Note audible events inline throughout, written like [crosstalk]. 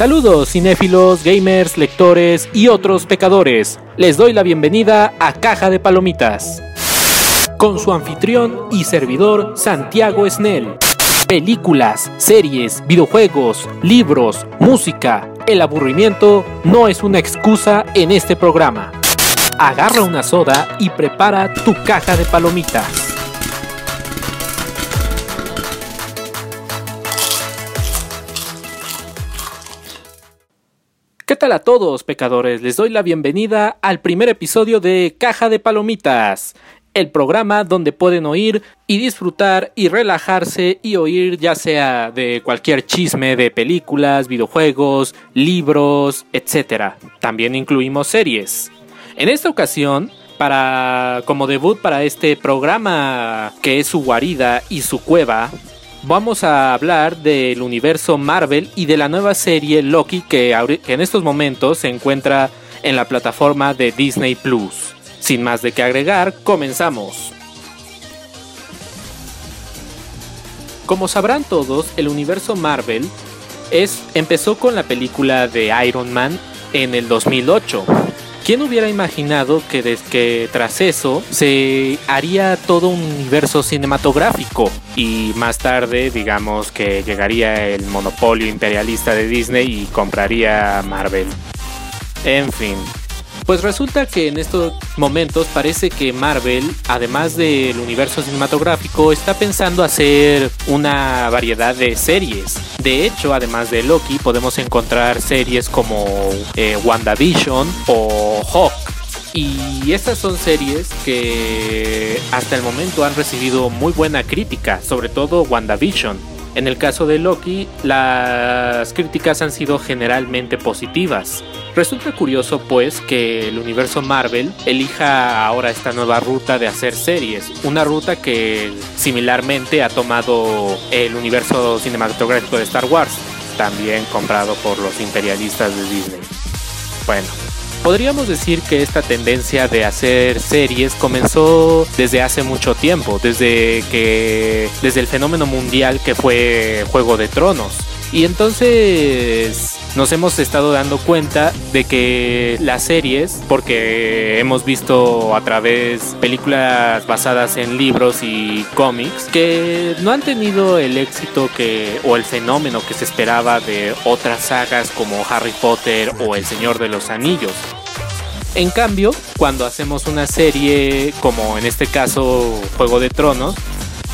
Saludos cinéfilos, gamers, lectores y otros pecadores. Les doy la bienvenida a Caja de Palomitas. Con su anfitrión y servidor Santiago Snell. Películas, series, videojuegos, libros, música. El aburrimiento no es una excusa en este programa. Agarra una soda y prepara tu caja de palomitas. Tal a todos, pecadores? Les doy la bienvenida al primer episodio de Caja de Palomitas, el programa donde pueden oír y disfrutar y relajarse y oír ya sea de cualquier chisme de películas, videojuegos, libros, etc. También incluimos series. En esta ocasión, para como debut para este programa que es su guarida y su cueva, vamos a hablar del universo Marvel y de la nueva serie Loki que, en estos momentos se encuentra en la plataforma de Disney Plus. Sin más de qué agregar, comenzamos. Como sabrán todos, el universo Marvel es, empezó con la película de Iron Man en el 2008 ¿Quién hubiera imaginado que, tras eso se haría todo un universo cinematográfico? Y más tarde, digamos que llegaría el monopolio imperialista de Disney y compraría Marvel. En fin, pues resulta que en estos momentos parece que Marvel, además del universo cinematográfico, está pensando hacer una variedad de series. De hecho, además de Loki, podemos encontrar series como eh, WandaVision o Hawk. Y estas son series que hasta el momento han recibido muy buena crítica, sobre todo WandaVision. En el caso de Loki, las críticas han sido generalmente positivas. Resulta curioso pues que el universo Marvel elija ahora esta nueva ruta de hacer series, una ruta que similarmente ha tomado el universo cinematográfico de Star Wars, también comprado por los imperialistas de Disney. Bueno, Podríamos decir que esta tendencia de hacer series comenzó desde hace mucho tiempo, desde que desde el fenómeno mundial que fue Juego de Tronos. Y entonces nos hemos estado dando cuenta de que las series, porque hemos visto a través películas basadas en libros y cómics, que no han tenido el éxito que o el fenómeno que se esperaba de otras sagas como Harry Potter o El Señor de los Anillos. En cambio, cuando hacemos una serie como en este caso Juego de Tronos,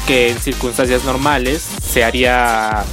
que en circunstancias normales se haría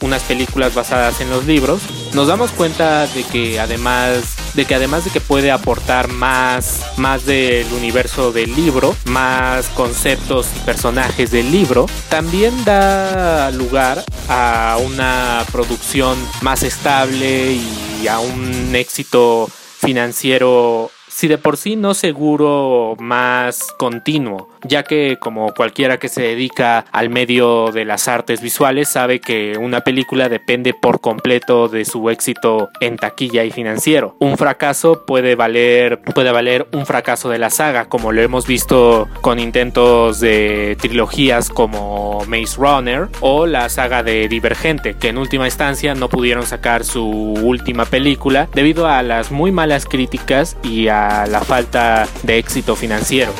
unas películas basadas en los libros, nos damos cuenta de que además de que además de que puede aportar más, más del universo del libro, más conceptos y personajes del libro, también da lugar a una producción más estable y a un éxito financiero si de por sí no seguro más continuo, ya que como cualquiera que se dedica al medio de las artes visuales sabe que una película depende por completo de su éxito en taquilla y financiero. Un fracaso puede valer puede valer un fracaso de la saga, como lo hemos visto con intentos de trilogías como Maze Runner o la saga de Divergente, que en última instancia no pudieron sacar su última película debido a las muy malas críticas y a la falta de éxito financiero.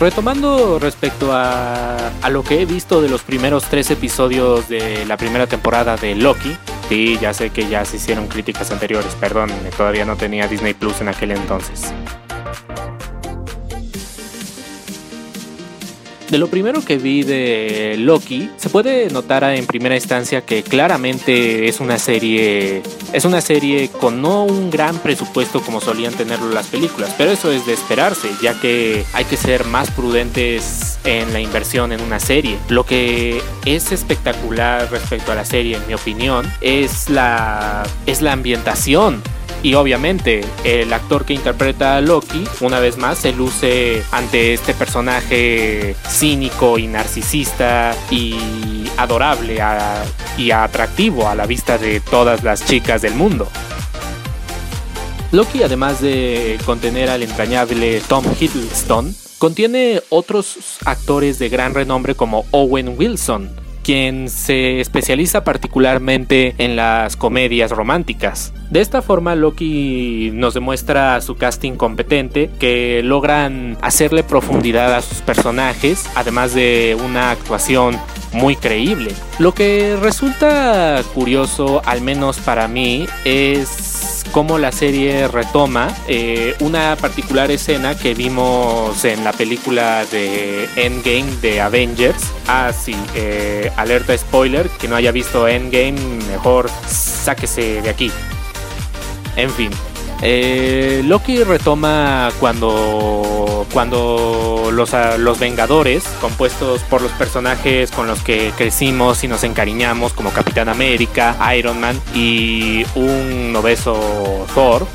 Retomando respecto a, a, lo que he visto de los primeros tres episodios de la primera temporada de Loki, sí, ya sé que ya se hicieron críticas anteriores, perdón, todavía no tenía Disney Plus en aquel entonces. De lo primero que vi de Loki, se puede notar en primera instancia que claramente es una serie es una serie con no un gran presupuesto como solían tenerlo las películas, pero eso es de esperarse, ya que hay que ser más prudentes en la inversión en una serie. Lo que es espectacular respecto a la serie, en mi opinión, es la es la ambientación y obviamente el actor que interpreta a Loki, una vez más, se luce ante este personaje cínico y narcisista y adorable y atractivo a la vista de todas las chicas del mundo. Loki, además de contener al entrañable Tom Hiddleston, contiene otros actores de gran renombre como Owen Wilson, quien se especializa particularmente en las comedias románticas. De esta forma Loki nos demuestra su casting competente que logran hacerle profundidad a sus personajes, además de una actuación muy creíble. Lo que resulta curioso, al menos para mí, es cómo la serie retoma eh, una particular escena que vimos en la película de Endgame de Avengers. Ah, sí, eh, alerta spoiler, que no haya visto Endgame, mejor sáquese de aquí. En fin, eh, Loki retoma cuando, cuando los, los, Vengadores, compuestos por los personajes con los que crecimos y nos encariñamos, como Capitán América, Iron Man y un obeso Thor,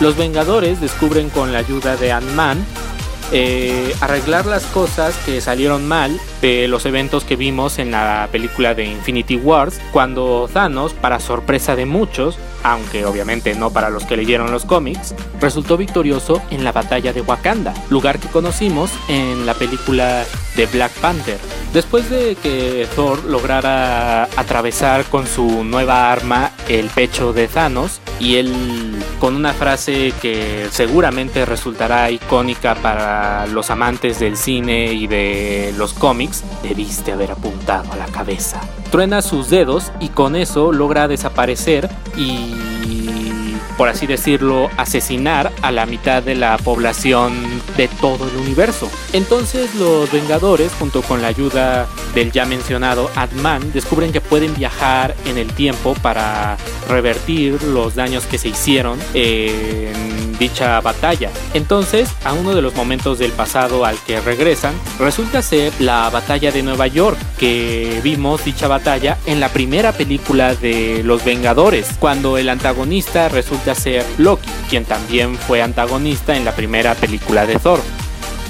los Vengadores descubren con la ayuda de Ant-Man eh, arreglar las cosas que salieron mal de los eventos que vimos en la película de Infinity Wars, cuando Thanos, para sorpresa de muchos, aunque obviamente no para los que leyeron los cómics, resultó victorioso en la batalla de Wakanda, lugar que conocimos en la película de Black Panther. Después de que Thor lograra atravesar con su nueva arma el pecho de Thanos y él con una frase que seguramente resultará icónica para los amantes del cine y de los cómics, debiste haber apuntado a la cabeza. Truena sus dedos y con eso logra desaparecer y por así decirlo, asesinar a la mitad de la población de todo el universo. Entonces los Vengadores, junto con la ayuda del ya mencionado Ant-Man, descubren que pueden viajar en el tiempo para revertir los daños que se hicieron en dicha batalla. Entonces, a uno de los momentos del pasado al que regresan, resulta ser la batalla de Nueva York, que vimos dicha batalla en la primera película de Los Vengadores, cuando el antagonista resulta ser Loki, quien también fue antagonista en la primera película de Thor.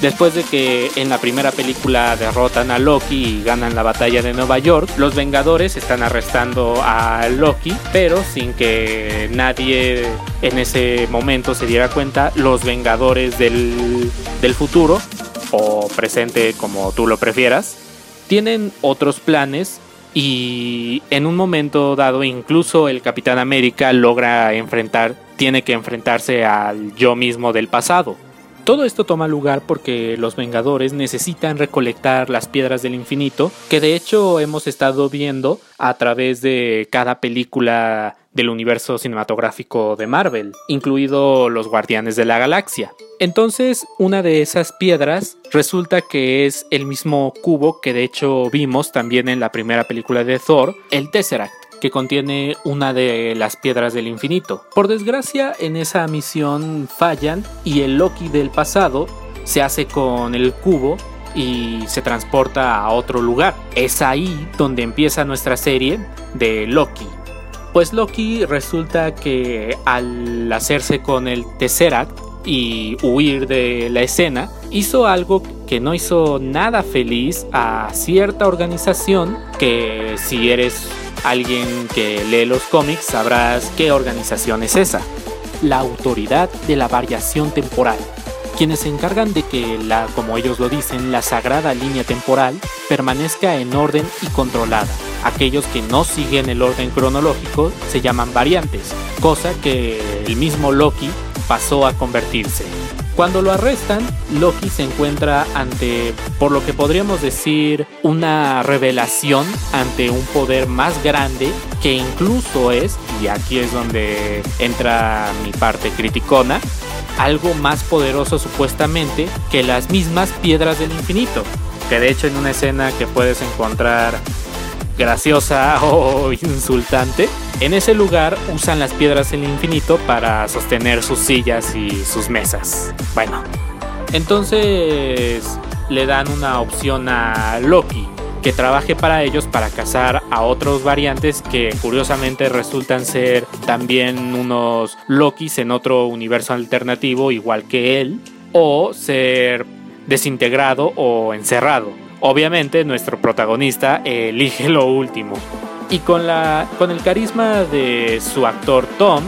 Después de que en la primera película derrotan a Loki y ganan la batalla de Nueva York, los Vengadores están arrestando a Loki, pero sin que nadie en ese momento se diera cuenta, los Vengadores del, del futuro, o presente como tú lo prefieras, tienen otros planes y en un momento dado incluso el Capitán América logra enfrentar, tiene que enfrentarse al yo mismo del pasado. Todo esto toma lugar porque los Vengadores necesitan recolectar las piedras del infinito, que de hecho hemos estado viendo a través de cada película del universo cinematográfico de Marvel, incluido los Guardianes de la Galaxia. Entonces, una de esas piedras resulta que es el mismo cubo que de hecho vimos también en la primera película de Thor, el Tesseract que contiene una de las piedras del infinito. Por desgracia, en esa misión fallan y el Loki del pasado se hace con el cubo y se transporta a otro lugar. Es ahí donde empieza nuestra serie de Loki. Pues Loki resulta que al hacerse con el Tesseract y huir de la escena, hizo algo que no hizo nada feliz a cierta organización que si eres alguien que lee los cómics sabrás qué organización es esa. La Autoridad de la Variación Temporal quienes se encargan de que la, como ellos lo dicen, la sagrada línea temporal permanezca en orden y controlada. Aquellos que no siguen el orden cronológico se llaman variantes, cosa que el mismo Loki pasó a convertirse. Cuando lo arrestan, Loki se encuentra ante, por lo que podríamos decir, una revelación ante un poder más grande que incluso es, y aquí es donde entra mi parte criticona, algo más poderoso supuestamente que las mismas piedras del infinito. Que de hecho en una escena que puedes encontrar graciosa [laughs] o insultante, en ese lugar usan las piedras del infinito para sostener sus sillas y sus mesas. Bueno, entonces le dan una opción a Loki que trabaje para ellos para cazar a otros variantes que curiosamente resultan ser también unos Lokis en otro universo alternativo igual que él o ser desintegrado o encerrado. Obviamente nuestro protagonista elige lo último. Y con, la, con el carisma de su actor Tom,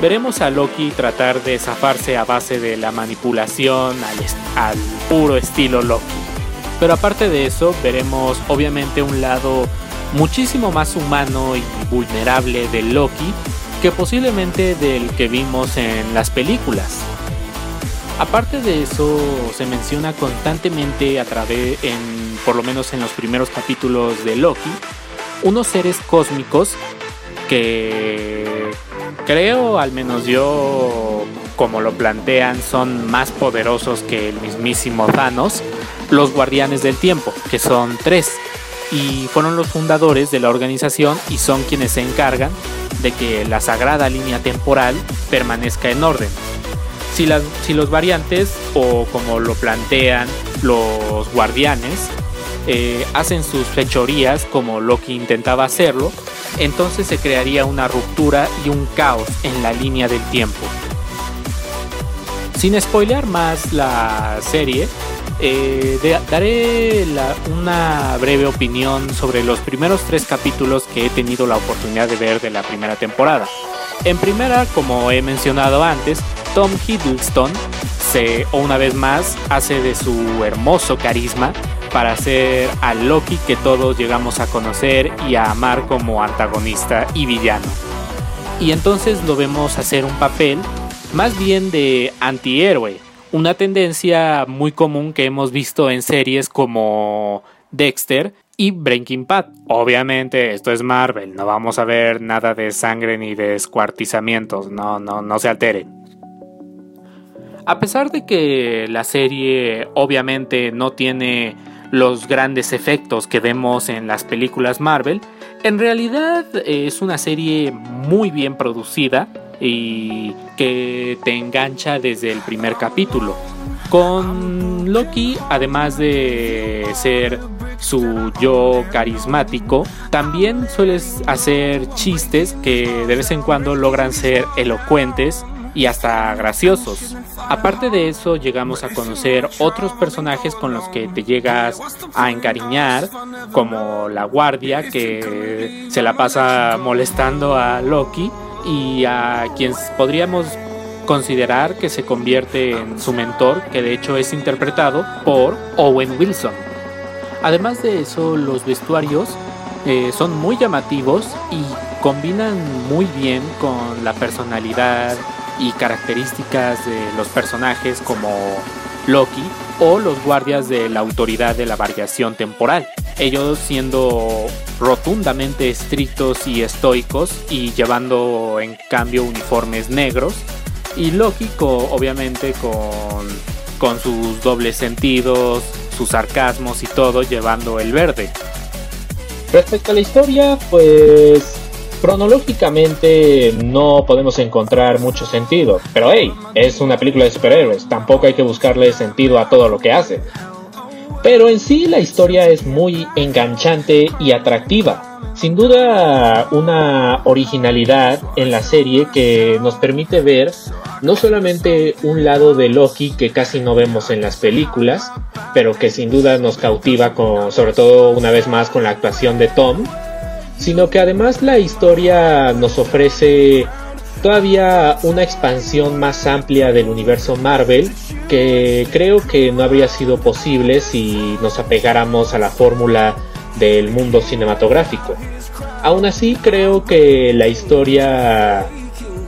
veremos a Loki tratar de zafarse a base de la manipulación al, al puro estilo Loki. Pero aparte de eso, veremos obviamente un lado muchísimo más humano y vulnerable de Loki que posiblemente del que vimos en las películas. Aparte de eso, se menciona constantemente a través, en, por lo menos en los primeros capítulos de Loki, unos seres cósmicos que creo, al menos yo, como lo plantean, son más poderosos que el mismísimo Thanos, los guardianes del tiempo, que son tres, y fueron los fundadores de la organización y son quienes se encargan de que la sagrada línea temporal permanezca en orden. Si, las, si los variantes, o como lo plantean los guardianes, eh, hacen sus fechorías como Loki intentaba hacerlo, entonces se crearía una ruptura y un caos en la línea del tiempo. Sin spoilear más la serie, eh, daré una breve opinión sobre los primeros tres capítulos que he tenido la oportunidad de ver de la primera temporada. En primera, como he mencionado antes, Tom Hiddleston se, una vez más, hace de su hermoso carisma para hacer a Loki que todos llegamos a conocer y a amar como antagonista y villano. Y entonces lo vemos hacer un papel más bien de antihéroe, una tendencia muy común que hemos visto en series como Dexter y Breaking Bad. Obviamente esto es Marvel, no vamos a ver nada de sangre ni de descuartizamientos, no, no, no se alteren. A pesar de que la serie obviamente no tiene los grandes efectos que vemos en las películas Marvel, en realidad es una serie muy bien producida y que te engancha desde el primer capítulo. Con Loki, además de ser su yo carismático, también sueles hacer chistes que de vez en cuando logran ser elocuentes y hasta graciosos. Aparte de eso, llegamos a conocer otros personajes con los que te llegas a encariñar, como la guardia que se la pasa molestando a Loki y a quien podríamos considerar que se convierte en su mentor, que de hecho es interpretado por Owen Wilson. Además de eso, los vestuarios eh, son muy llamativos y combinan muy bien con la personalidad y características de los personajes como Loki o los guardias de la autoridad de la variación temporal, ellos siendo rotundamente estrictos y estoicos y llevando en cambio uniformes negros y Loki obviamente con, con sus dobles sentidos, sus sarcasmos y todo llevando el verde. Respecto a la historia, pues Cronológicamente no podemos encontrar mucho sentido, pero hey, es una película de superhéroes, tampoco hay que buscarle sentido a todo lo que hace. Pero en sí la historia es muy enganchante y atractiva. Sin duda una originalidad en la serie que nos permite ver no solamente un lado de Loki que casi no vemos en las películas, pero que sin duda nos cautiva con, sobre todo una vez más con la actuación de Tom, sino que además la historia nos ofrece todavía una expansión más amplia del universo Marvel que creo que no habría sido posible si nos apegáramos a la fórmula del mundo cinematográfico. Aún así creo que la historia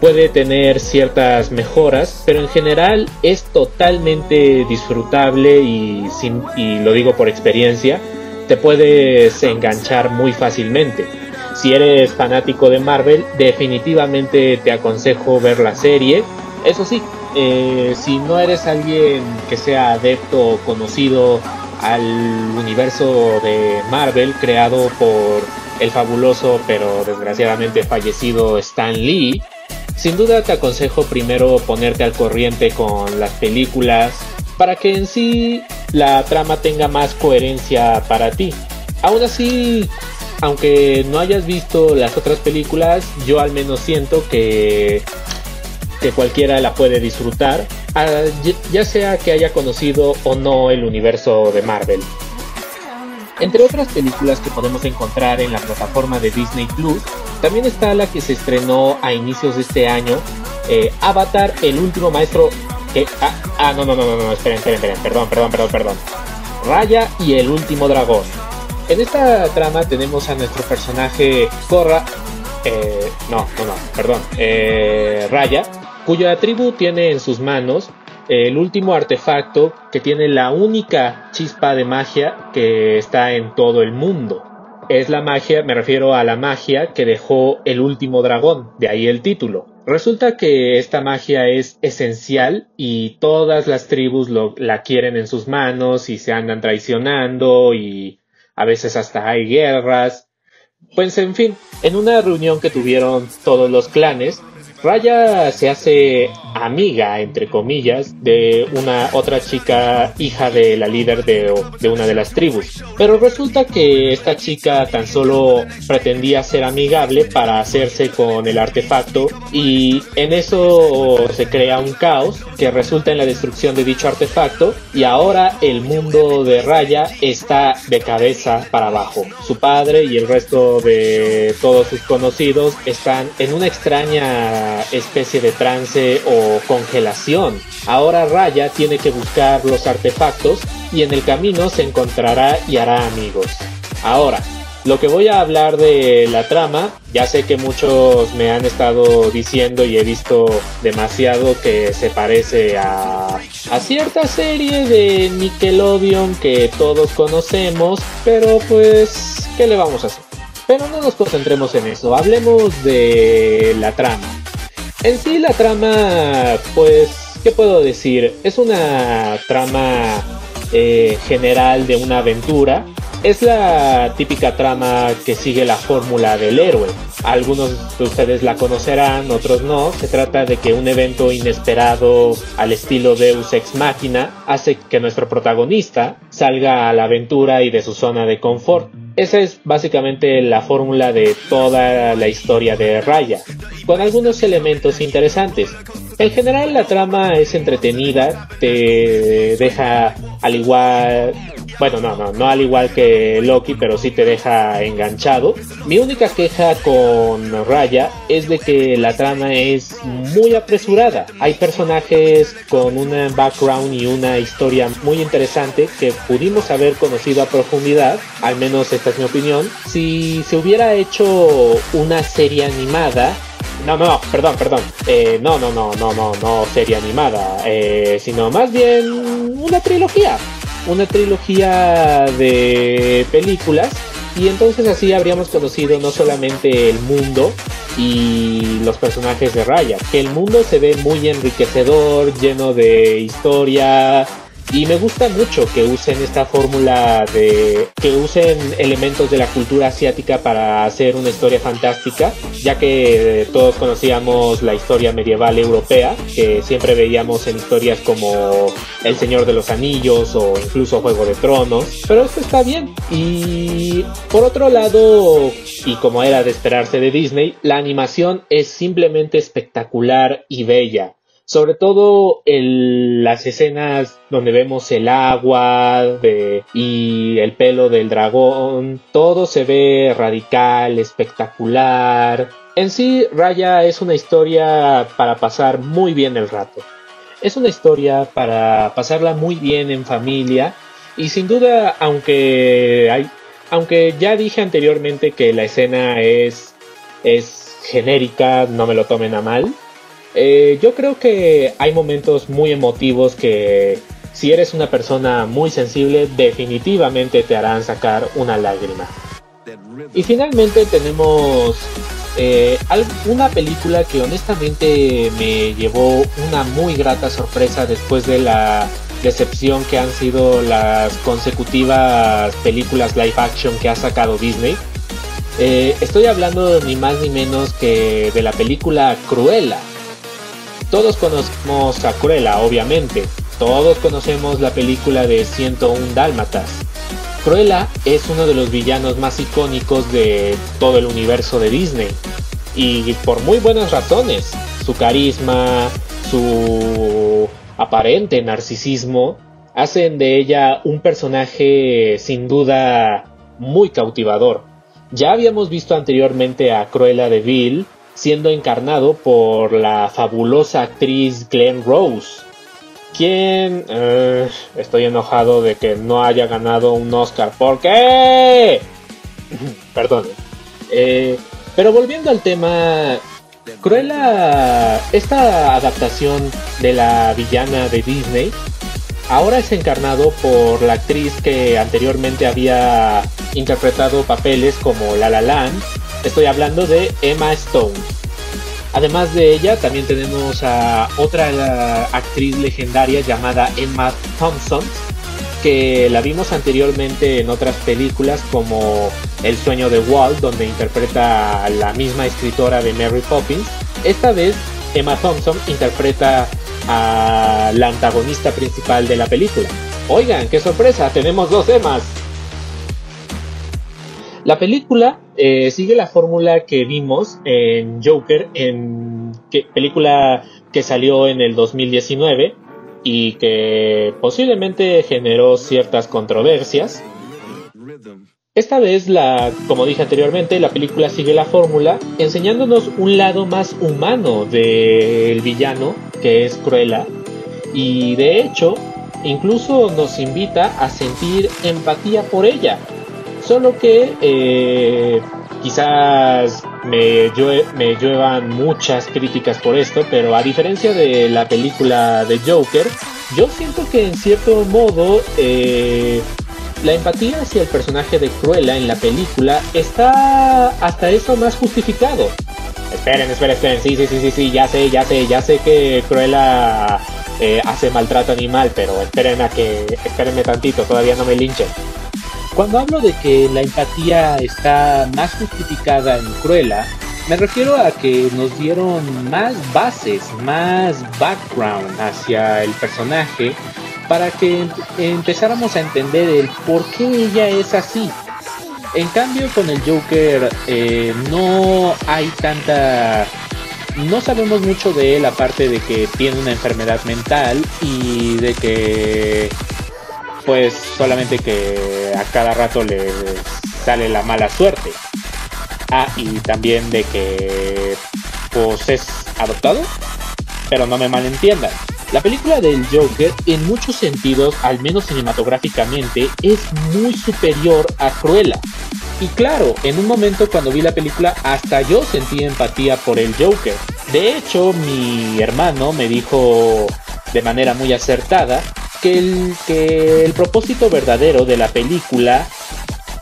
puede tener ciertas mejoras, pero en general es totalmente disfrutable y, sin, y lo digo por experiencia, te puedes enganchar muy fácilmente. Si eres fanático de Marvel, definitivamente te aconsejo ver la serie. Eso sí, eh, si no eres alguien que sea adepto o conocido al universo de Marvel creado por el fabuloso pero desgraciadamente fallecido Stan Lee, sin duda te aconsejo primero ponerte al corriente con las películas para que en sí la trama tenga más coherencia para ti. Aún así, aunque no hayas visto las otras películas, yo al menos siento que, que cualquiera la puede disfrutar, ah, ya sea que haya conocido o no el universo de Marvel. Entre otras películas que podemos encontrar en la plataforma de Disney Plus, también está la que se estrenó a inicios de este año, eh, Avatar, el último maestro. Que, ah, ah, no, no, no, no, no, esperen, esperen, esperen, perdón, perdón, perdón, perdón. Raya y el último dragón En esta trama tenemos a nuestro personaje Korra, eh, no, no, no, perdón, eh, Raya, cuya tribu tiene en sus manos el último artefacto que tiene la única chispa de magia que está en todo el mundo. Es la magia, me refiero a la magia que dejó el último dragón, de ahí el título. Resulta que esta magia es esencial y todas las tribus la quieren en sus manos y se andan traicionando y a veces hasta hay guerras. Pues en fin, en una reunión que tuvieron todos los clanes, Raya se hace amiga, entre comillas, de una otra chica hija de la líder de, una de las tribus. Pero resulta que esta chica tan solo pretendía ser amigable para hacerse con el artefacto y en eso se crea un caos que resulta en la destrucción de dicho artefacto y ahora el mundo de Raya está de cabeza para abajo. Su padre y el resto de todos sus conocidos están en una extraña especie de trance o congelación. Ahora Raya tiene que buscar los artefactos y en el camino se encontrará y hará amigos. Ahora, lo que voy a hablar de la trama, ya sé que muchos me han estado diciendo y he visto demasiado que se parece a, a cierta serie de Nickelodeon que todos conocemos, pero pues, ¿qué le vamos a hacer? Pero no nos concentremos en eso, hablemos de la trama. En sí la trama, pues, ¿qué puedo decir? Es una trama eh, general de una aventura. Es la típica trama que sigue la fórmula del héroe. Algunos de ustedes la conocerán, otros no. Se trata de que un evento inesperado al estilo Deus Ex Machina hace que nuestro protagonista salga a la aventura y de su zona de confort. Esa es básicamente la fórmula de toda la historia de Raya, con algunos elementos interesantes. En general la trama es entretenida, te deja al igual, bueno, no, no, no al igual que Loki, pero sí te deja enganchado. Mi única queja con Raya es de que la trama es muy apresurada. Hay personajes con un background y una historia muy interesante que pudimos haber conocido a profundidad, al menos esta es mi opinión, si se hubiera hecho una serie animada no, no, perdón, perdón. Eh, no, no, no, no, no, no serie animada. Eh, sino más bien una trilogía. Una trilogía de películas. Y entonces así habríamos conocido no solamente el mundo y los personajes de Raya, que el mundo se ve muy enriquecedor, lleno de historia, y me gusta mucho que usen esta fórmula de que usen elementos de la cultura asiática para hacer una historia fantástica, ya que todos conocíamos la historia medieval europea, que siempre veíamos en historias como El Señor de los Anillos o incluso Juego de Tronos, pero esto está bien. Y por otro lado, y como era de esperarse de Disney, la animación es simplemente espectacular y bella sobre todo en las escenas donde vemos el agua y el pelo del dragón, todo se ve radical, espectacular. En sí, Raya es una historia para pasar muy bien el rato. Es una historia para pasarla muy bien en familia y sin duda, aunque hay, aunque ya dije anteriormente que la escena es es genérica, no me lo tomen a mal. Eh, yo creo que hay momentos muy emotivos que si eres una persona muy sensible definitivamente te harán sacar una lágrima. Y finalmente tenemos eh, una película que honestamente me llevó una muy grata sorpresa después de la decepción que han sido las consecutivas películas live action que ha sacado Disney. Eh, estoy hablando ni más ni menos que de la película Cruella, todos conocemos a Cruella, obviamente. Todos conocemos la película de 101 Dálmatas. Cruella es uno de los villanos más icónicos de todo el universo de Disney. Y por muy buenas razones. Su carisma, su aparente narcisismo, hacen de ella un personaje sin duda muy cautivador. Ya habíamos visto anteriormente a Cruella de Vil siendo encarnado por la fabulosa actriz Glenn Rose, quien eh, estoy enojado de que no haya ganado un Oscar. ¿Por qué? [laughs] Perdón. Eh, pero volviendo al tema, Cruella, esta adaptación de la villana de Disney, ahora es encarnado por la actriz que anteriormente había interpretado papeles como La La Land. Estoy hablando de Emma Stone. Además de ella, también tenemos a otra actriz legendaria llamada Emma Thompson, que la vimos anteriormente en otras películas como El sueño de Walt, donde interpreta a la misma escritora de Mary Poppins. Esta vez Emma Thompson interpreta a la antagonista principal de la película. Oigan, qué sorpresa, tenemos dos Emmas. La película eh, sigue la fórmula que vimos en Joker, en película que salió en el 2019, y que posiblemente generó ciertas controversias. Esta vez, la, como dije anteriormente, la película sigue la fórmula, enseñándonos un lado más humano del villano, que es Cruella, y de hecho, incluso nos invita a sentir empatía por ella. Solo que eh, quizás me, me lluevan muchas críticas por esto, pero a diferencia de la película de Joker, yo siento que en cierto modo eh, la empatía hacia el personaje de Cruella en la película está hasta eso más justificado. Esperen, esperen, esperen, sí, sí, sí, sí, sí, ya sé, ya sé, ya sé que Cruella eh, hace maltrato animal, pero esperen a que, espérenme tantito, todavía no me linchen. Cuando hablo de que la empatía está más justificada en Cruella, me refiero a que nos dieron más bases, más background hacia el personaje para que empezáramos a entender el por qué ella es así. En cambio con el Joker eh, no hay tanta... No sabemos mucho de él aparte de que tiene una enfermedad mental y de que pues solamente que a cada rato le sale la mala suerte. Ah, y también de que pues es adoptado, pero no me malentiendan. La película del Joker, en muchos sentidos, al menos cinematográficamente, es muy superior a Cruella. Y claro, en un momento cuando vi la película, hasta yo sentí empatía por el Joker. De hecho, mi hermano me dijo de manera muy acertada que el, que el propósito verdadero de la película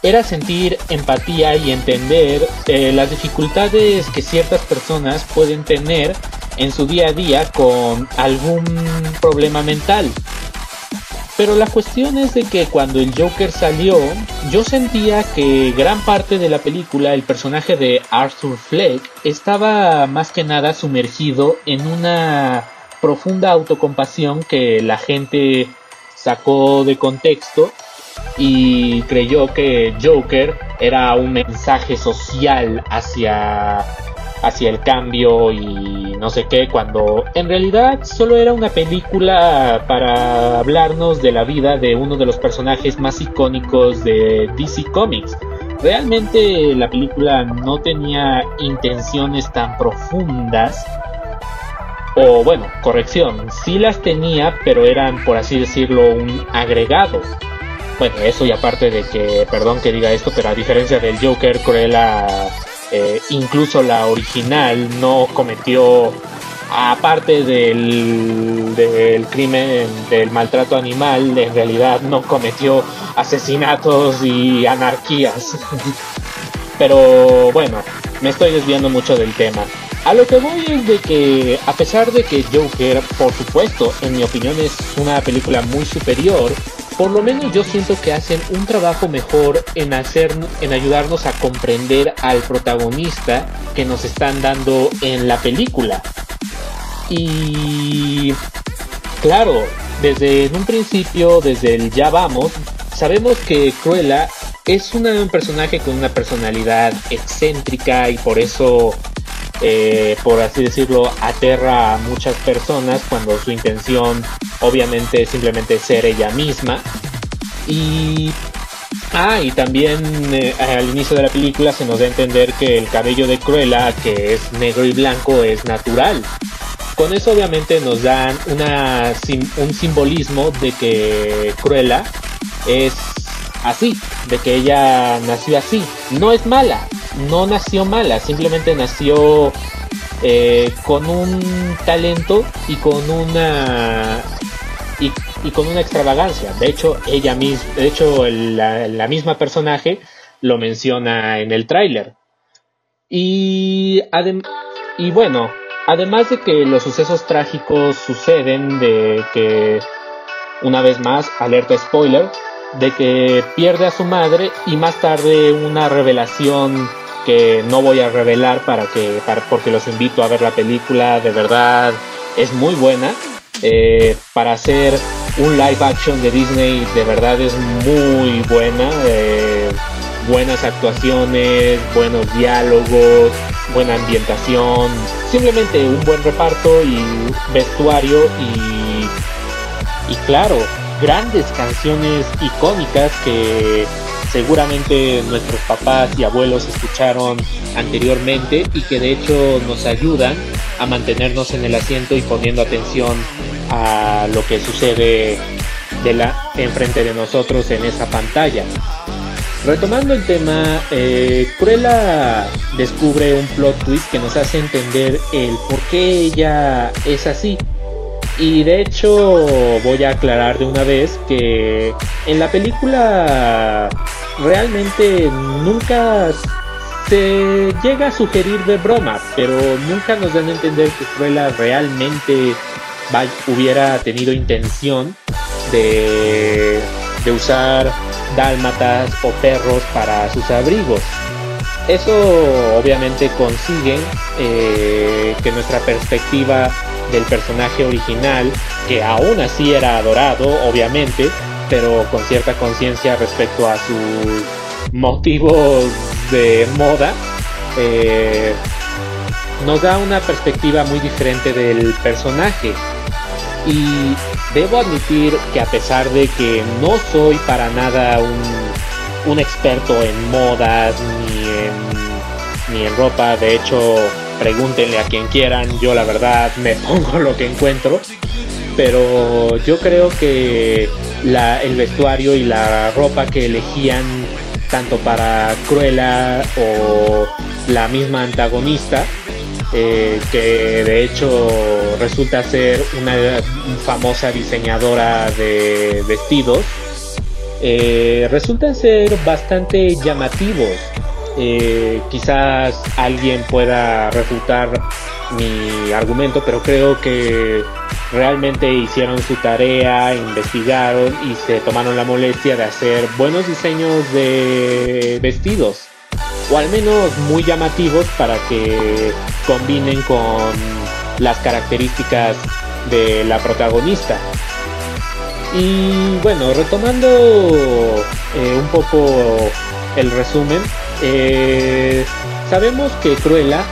era sentir empatía y entender eh, las dificultades que ciertas personas pueden tener en su día a día con algún problema mental. Pero la cuestión es de que cuando el Joker salió, yo sentía que gran parte de la película, el personaje de Arthur Fleck, estaba más que nada sumergido en una profunda autocompasión que la gente sacó de contexto y creyó que Joker era un mensaje social hacia, hacia el cambio y no sé qué, cuando en realidad solo era una película para hablarnos de la vida de uno de los personajes más icónicos de DC Comics. Realmente la película no tenía intenciones tan profundas o bueno, corrección, sí las tenía, pero eran, por así decirlo, un agregado. Bueno, eso y aparte de que, perdón que diga esto, pero a diferencia del Joker, Cruella, eh, incluso la original no cometió, aparte del, del crimen, del maltrato animal, en realidad no cometió asesinatos y anarquías. [laughs] pero bueno, me estoy desviando mucho del tema. A lo que voy es de que, a pesar de que Joker, por supuesto, en mi opinión es una película muy superior, por lo menos yo siento que hacen un trabajo mejor en hacer, en ayudarnos a comprender al protagonista que nos están dando en la película. Y claro, desde un principio, desde el ya vamos, sabemos que Cruella es un personaje con una personalidad excéntrica y por eso eh, por así decirlo, aterra a muchas personas cuando su intención obviamente es simplemente ser ella misma. Y, ah, y también eh, al inicio de la película se nos da a entender que el cabello de Cruella, que es negro y blanco, es natural. Con eso obviamente nos dan un simbolismo de que Cruella es así, de que ella nació así. No es mala, no nació mala, simplemente nació eh, con un talento y con una y, con una extravagancia. De hecho, ella misma, de hecho, la, misma personaje lo menciona en el tráiler. Y, y bueno, además de que los sucesos trágicos suceden, de que una vez más, alerta spoiler, de que pierde a su madre y más tarde una revelación que no voy a revelar para que porque los invito a ver la película de verdad es muy buena eh, para hacer un live action de Disney de verdad es muy buena. Eh, buenas actuaciones, buenos diálogos, buena ambientación, simplemente un buen reparto y vestuario y, y claro, grandes canciones icónicas que seguramente nuestros papás y abuelos escucharon anteriormente y que de hecho nos ayudan a mantenernos en el asiento y poniendo atención a lo que sucede de la enfrente de nosotros en esa pantalla. Retomando el tema, eh, Cruella descubre un plot twist que nos hace entender el por qué ella es así. Y de hecho voy a aclarar de una vez que en la película realmente nunca se llega a sugerir de broma, pero nunca nos dan a entender que Cruella realmente hubiera tenido intención de, de usar dálmatas o perros para sus abrigos. Eso obviamente consigue eh, que nuestra perspectiva del personaje original, que aún así era adorado, obviamente, pero con cierta conciencia respecto a sus motivos de moda, eh, nos da una perspectiva muy diferente del personaje. Y debo admitir que a pesar de que no soy para nada un, un experto en modas ni en, ni en ropa, de hecho pregúntenle a quien quieran, yo la verdad me [laughs] pongo lo que encuentro, pero yo creo que el vestuario y la ropa que elegían tanto para Cruella o la misma antagonista eh, que de hecho resulta ser una famosa diseñadora de vestidos, eh, resultan ser bastante llamativos. Eh, quizás alguien pueda refutar mi argumento, pero creo que realmente hicieron su tarea, investigaron y se tomaron la molestia de hacer buenos diseños de vestidos o al menos muy llamativos para que combinen con las características de la protagonista. Y bueno, retomando eh, un poco el resumen, eh, sabemos que Cruella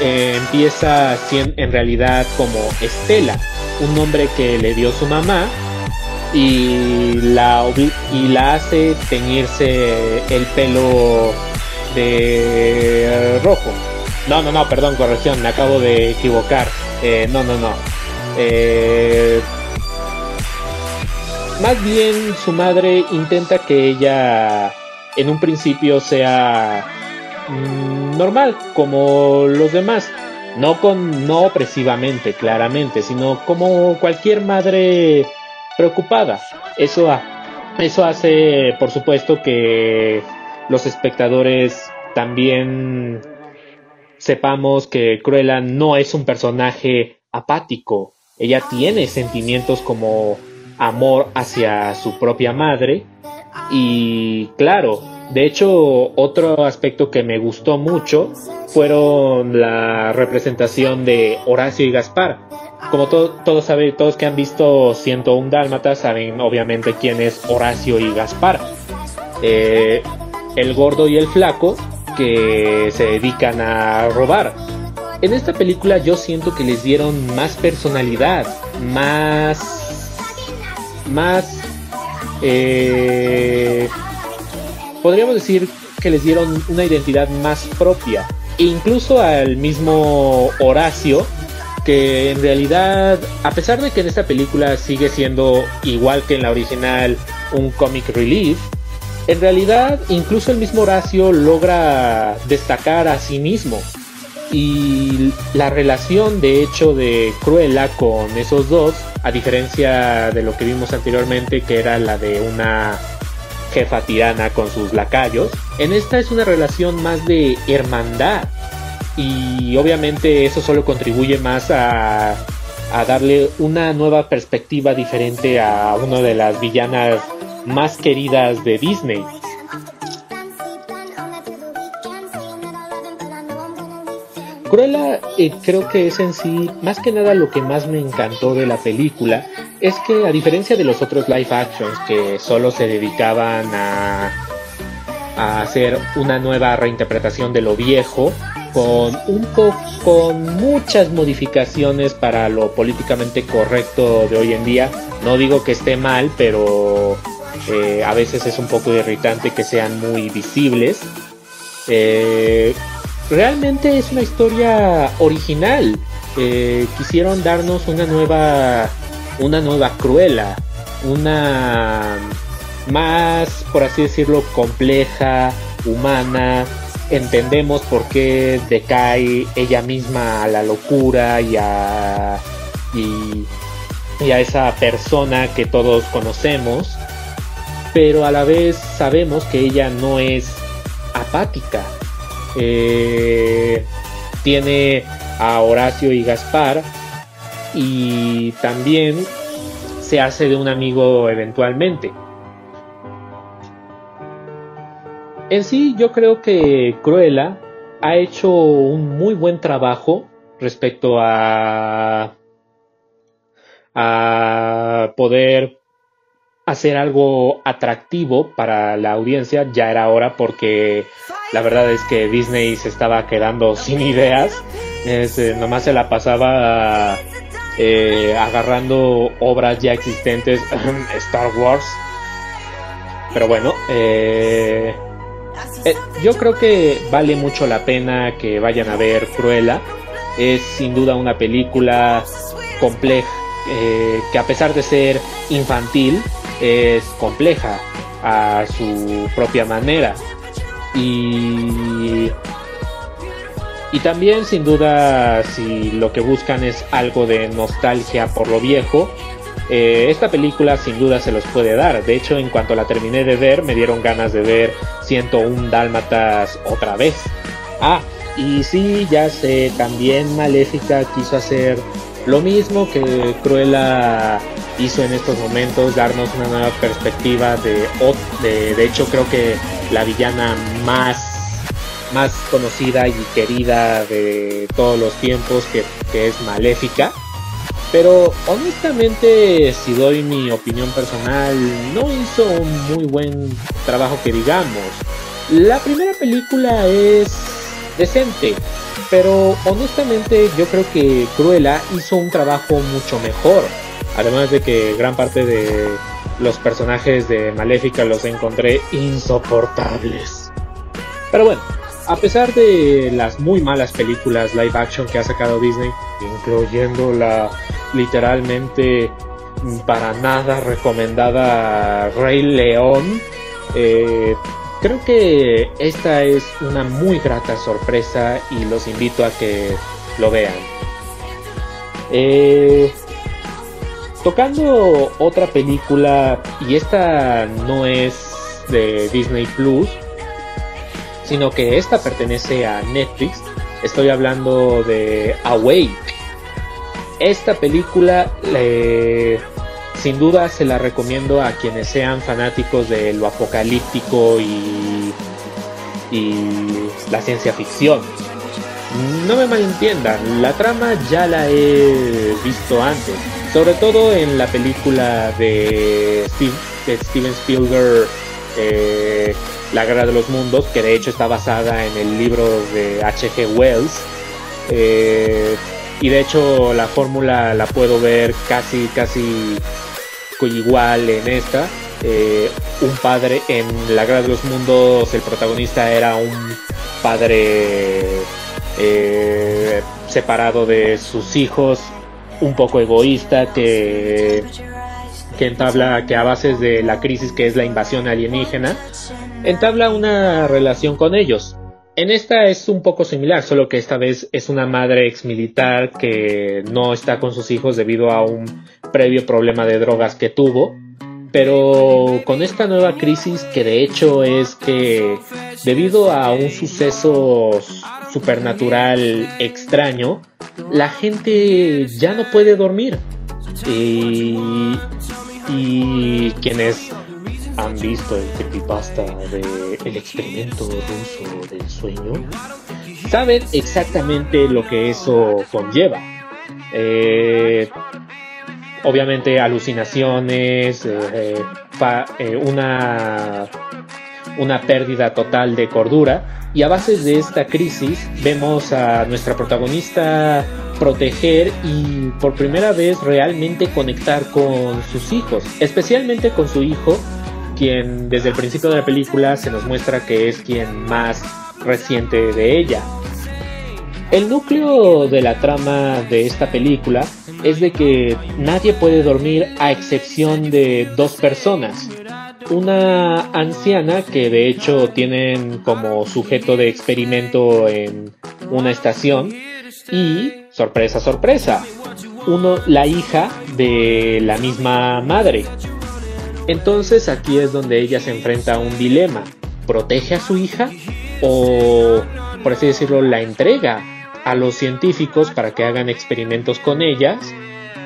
eh, empieza en realidad como Estela, un nombre que le dio su mamá y la, hace teñirse el pelo de rojo. No, no, no, perdón, corrección, me acabo de equivocar. Eh, no, no, no. Más bien su madre intenta que ella en un principio sea mm, normal, como los demás. No con, no opresivamente, claramente, sino como cualquier madre preocupada. Eso, eso hace, por supuesto, que los espectadores también sepamos que Cruella no es un personaje apático. Ella tiene sentimientos como amor hacia su propia madre. Y claro, de hecho, otro aspecto que me gustó mucho fueron la representación de Horacio y Gaspar. Como todos saben, todos que han visto 101 Dálmatas saben obviamente quién es Horacio y Gaspar. Eh, el gordo y el flaco que se dedican a robar. En esta película yo siento que les dieron más personalidad, más, más, eh, podríamos decir que les dieron una identidad más propia. Incluso al mismo Horacio, que en realidad, a pesar de que en esta película sigue siendo igual que en la original un comic relief, en realidad incluso el mismo Horacio logra destacar a sí mismo. Y la relación de hecho de Cruella con esos dos, a diferencia de lo que vimos anteriormente, que era la de una jefa tirana con sus lacayos, en esta es una relación más de hermandad. Y obviamente eso solo contribuye más a, a darle una nueva perspectiva diferente a una de las villanas más queridas de Disney. Cruella eh, creo que es en sí, más que nada lo que más me encantó de la película, es que a diferencia de los otros live actions que solo se dedicaban a, hacer una nueva reinterpretación de lo viejo, con un poco, muchas modificaciones para lo políticamente correcto de hoy en día. No digo que esté mal, pero eh, a veces es un poco irritante que sean muy visibles. Eh, realmente es una historia original. Eh, quisieron darnos una nueva, una nueva cruela, una más, por así decirlo, compleja, humana. Entendemos por qué decae ella misma a la locura y a, y, y a esa persona que todos conocemos. Pero a la vez sabemos que ella no es apática eh, tiene a Horacio y Gaspar y también se hace de un amigo eventualmente. En sí yo creo que Cruella ha hecho un muy buen trabajo respecto a a poder hacer algo atractivo para la audiencia ya era hora porque la verdad es que Disney se estaba quedando [laughs] sin ideas. Eh, nomás se la pasaba eh, agarrando obras ya existentes, [laughs] Star Wars. Pero bueno, eh, yo creo que vale mucho la pena que vayan a ver Cruella. Es sin duda una película compleja, que a pesar de ser infantil, es compleja a su propia manera. Y, y también sin duda si lo que buscan es algo de nostalgia por lo viejo, eh, esta película sin duda se los puede dar. De hecho, en cuanto la terminé de ver, me dieron ganas de ver 101 Dálmatas otra vez. Ah, y sí, ya sé, también Maléfica quiso hacer lo mismo que Cruella hizo en estos momentos, darnos una nueva perspectiva de, de, de hecho creo que la villana más, más conocida y querida de todos los tiempos, que, que es Maléfica. Pero honestamente, si doy mi opinión personal, no hizo un muy buen trabajo que digamos. La primera película es decente, pero honestamente yo creo que Cruella hizo un trabajo mucho mejor. Además de que gran parte de los personajes de Maléfica los encontré insoportables. Pero bueno, a pesar de las muy malas películas live action que ha sacado Disney, incluyendo la literalmente para nada recomendada Rey León, eh, creo que esta es una muy grata sorpresa y los invito a que lo vean. Eh, Tocando otra película, y esta no es de Disney Plus, sino que esta pertenece a Netflix. Estoy hablando de Awake. Esta película sin duda se la recomiendo a quienes sean fanáticos de lo apocalíptico y, y la ciencia ficción. No me malentiendan, la trama ya la he visto antes sobre todo en la película de, Steven Spielberg, eh, La Guerra de los Mundos, que de hecho está basada en el libro de H.G. Wells. Eh, y de hecho la fórmula la puedo ver casi, casi igual en esta. Eh, un padre en La Guerra de los Mundos, el protagonista era un padre separado de sus hijos un poco egoísta que que entabla, que a bases de la crisis que es la invasión alienígena, entabla una relación con ellos. En esta es un poco similar, solo que esta vez es una madre ex militar que no está con sus hijos debido a un previo problema de drogas que tuvo. Pero con esta nueva crisis que de hecho es que debido a un suceso supernatural extraño, la gente ya no puede dormir. Y, y quienes han visto el creepypasta de El experimento ruso del sueño, saben exactamente lo que eso conlleva. Eh, obviamente alucinaciones, eh, eh, una, una pérdida total de cordura. Y a base de esta crisis vemos a nuestra protagonista proteger y por primera vez realmente conectar con sus hijos, especialmente con su hijo quien desde el principio de la película se nos muestra que es quien más reciente de ella. El núcleo de la trama de esta película es de que nadie puede dormir a excepción de dos personas. Una anciana que de hecho tienen como sujeto de experimento en una estación y, sorpresa, sorpresa, uno, la hija de la misma madre, entonces aquí es donde ella se enfrenta a un dilema. ¿Protege a su hija o, por así decirlo, la entrega a los científicos para que hagan experimentos con ellas?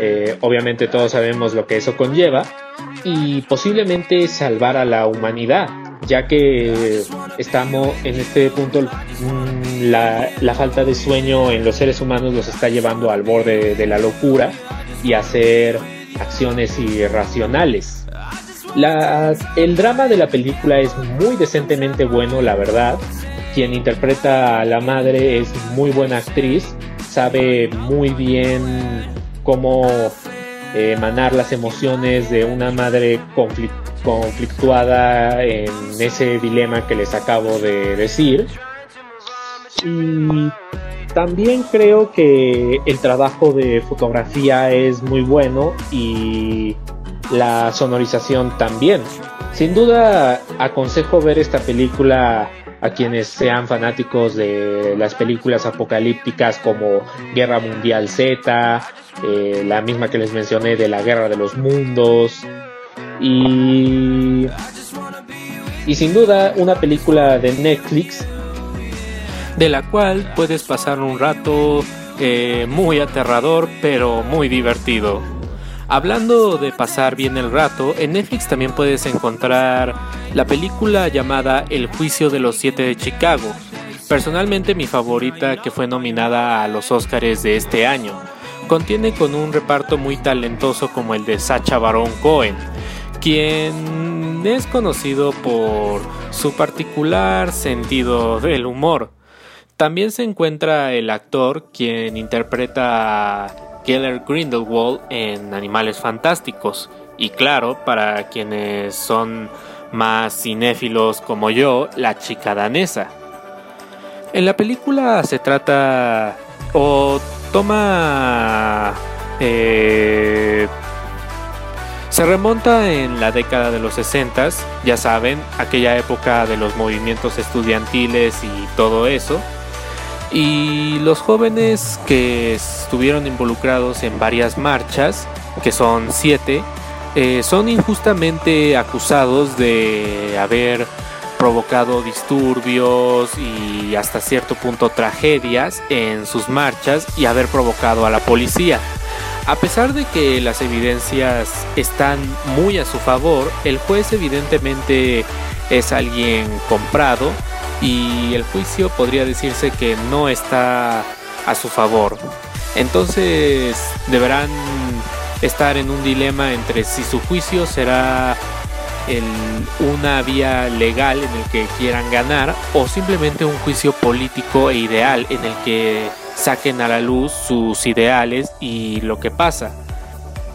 Eh, obviamente todos sabemos lo que eso conlleva. Y posiblemente salvar a la humanidad, ya que estamos en este punto, mm, la, falta de sueño en los seres humanos los está llevando al borde de la locura y hacer acciones irracionales el drama de la película es muy decentemente bueno, la verdad. Quien interpreta a la madre es muy buena actriz, sabe muy bien cómo eh, emanar las emociones de una madre conflictuada en ese dilema que les acabo de decir. Y también creo que el trabajo de fotografía es muy bueno y la sonorización también. Sin duda aconsejo ver esta película a quienes sean fanáticos de las películas apocalípticas como Guerra Mundial Z, eh, la misma que les mencioné de la Guerra de los Mundos y, y sin duda una película de Netflix de la cual puedes pasar un rato eh, muy aterrador pero muy divertido. Hablando de pasar bien el rato, en Netflix también puedes encontrar la película llamada El juicio de los siete de Chicago. Personalmente mi favorita que fue nominada a los Oscars de este año. Contiene con un reparto muy talentoso como el de Sacha Baron Cohen, quien es conocido por su particular sentido del humor. También se encuentra el actor quien interpreta Keller Grindelwald en Animales Fantásticos. Y claro, para quienes son más cinéfilos como yo, la chica danesa. En la película se trata o toma... Eh, se remonta en la década de los 60, ya saben, aquella época de los movimientos estudiantiles y todo eso. Y los jóvenes que estuvieron involucrados en varias marchas, que son siete, eh, son injustamente acusados de haber provocado disturbios y hasta cierto punto tragedias en sus marchas y haber provocado a la policía. A pesar de que las evidencias están muy a su favor, el juez evidentemente es alguien comprado y el juicio podría decirse que no está a su favor. Entonces deberán estar en un dilema entre si su juicio será una vía legal en el que quieran ganar o simplemente un juicio político e ideal en el que saquen a la luz sus ideales y lo que pasa.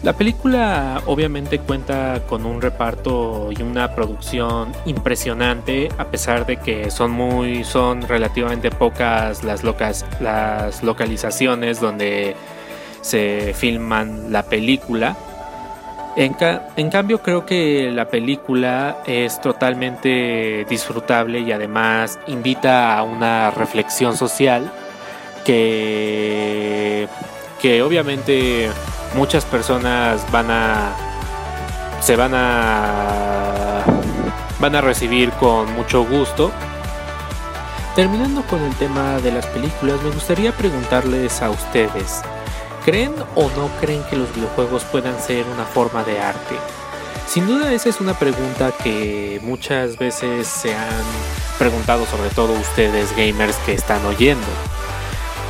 La película obviamente cuenta con un reparto y una producción impresionante, a pesar de que son muy, son relativamente pocas las, locas, las localizaciones donde se filman la película. En, en, cambio creo que la película es totalmente disfrutable y además invita a una reflexión social que, que obviamente muchas personas van a se van a van a recibir con mucho gusto. Terminando con el tema de las películas, me gustaría preguntarles a ustedes, ¿creen o no creen que los videojuegos puedan ser una forma de arte? Sin duda esa es una pregunta que muchas veces se han preguntado sobre todo ustedes gamers que están oyendo.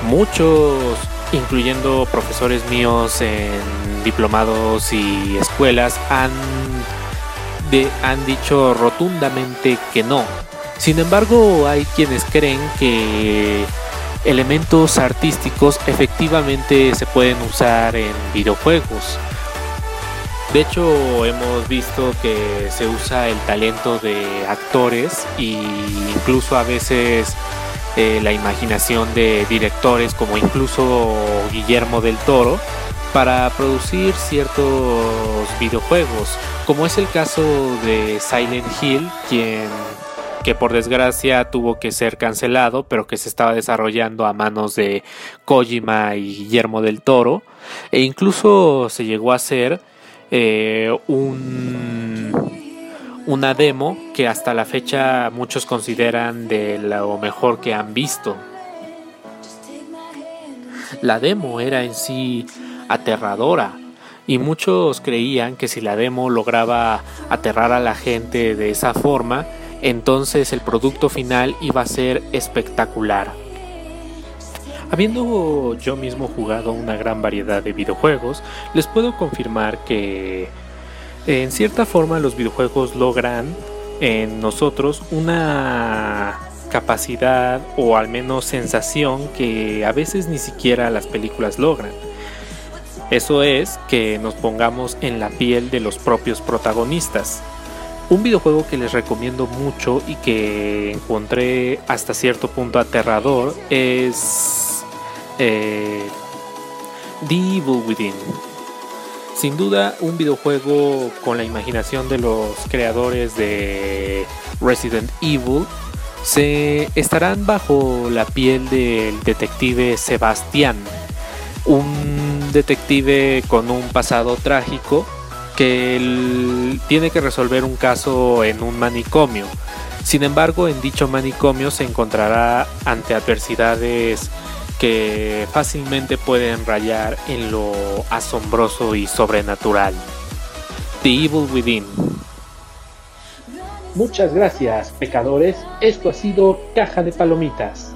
Muchos, incluyendo profesores míos en diplomados y escuelas, han, han dicho rotundamente que no. Sin embargo, hay quienes creen que elementos artísticos efectivamente se pueden usar en videojuegos. De hecho, hemos visto que se usa el talento de actores e incluso a veces eh, la imaginación de directores como incluso Guillermo del Toro para producir ciertos videojuegos, como es el caso de Silent Hill, quien que por desgracia tuvo que ser cancelado, pero que se estaba desarrollando a manos de Kojima y Guillermo del Toro, e incluso se llegó a hacer eh, un una demo que hasta la fecha muchos consideran de lo mejor que han visto. La demo era en sí aterradora y muchos creían que si la demo lograba aterrar a la gente de esa forma, entonces el producto final iba a ser espectacular. Habiendo yo mismo jugado una gran variedad de videojuegos, les puedo confirmar que en cierta forma los videojuegos logran en nosotros una capacidad o al menos sensación que a veces ni siquiera las películas logran. Eso es que nos pongamos en la piel de los propios protagonistas. Un videojuego que les recomiendo mucho y que encontré hasta cierto punto aterrador es eh, The Evil Within sin duda, un videojuego con la imaginación de los creadores de Resident Evil se estarán bajo la piel del detective Sebastián, un detective con un pasado trágico que tiene que resolver un caso en un manicomio. Sin embargo, en dicho manicomio se encontrará ante adversidades que fácilmente pueden rayar en lo asombroso y sobrenatural. The Evil Within. Muchas gracias, pecadores. Esto ha sido Caja de Palomitas.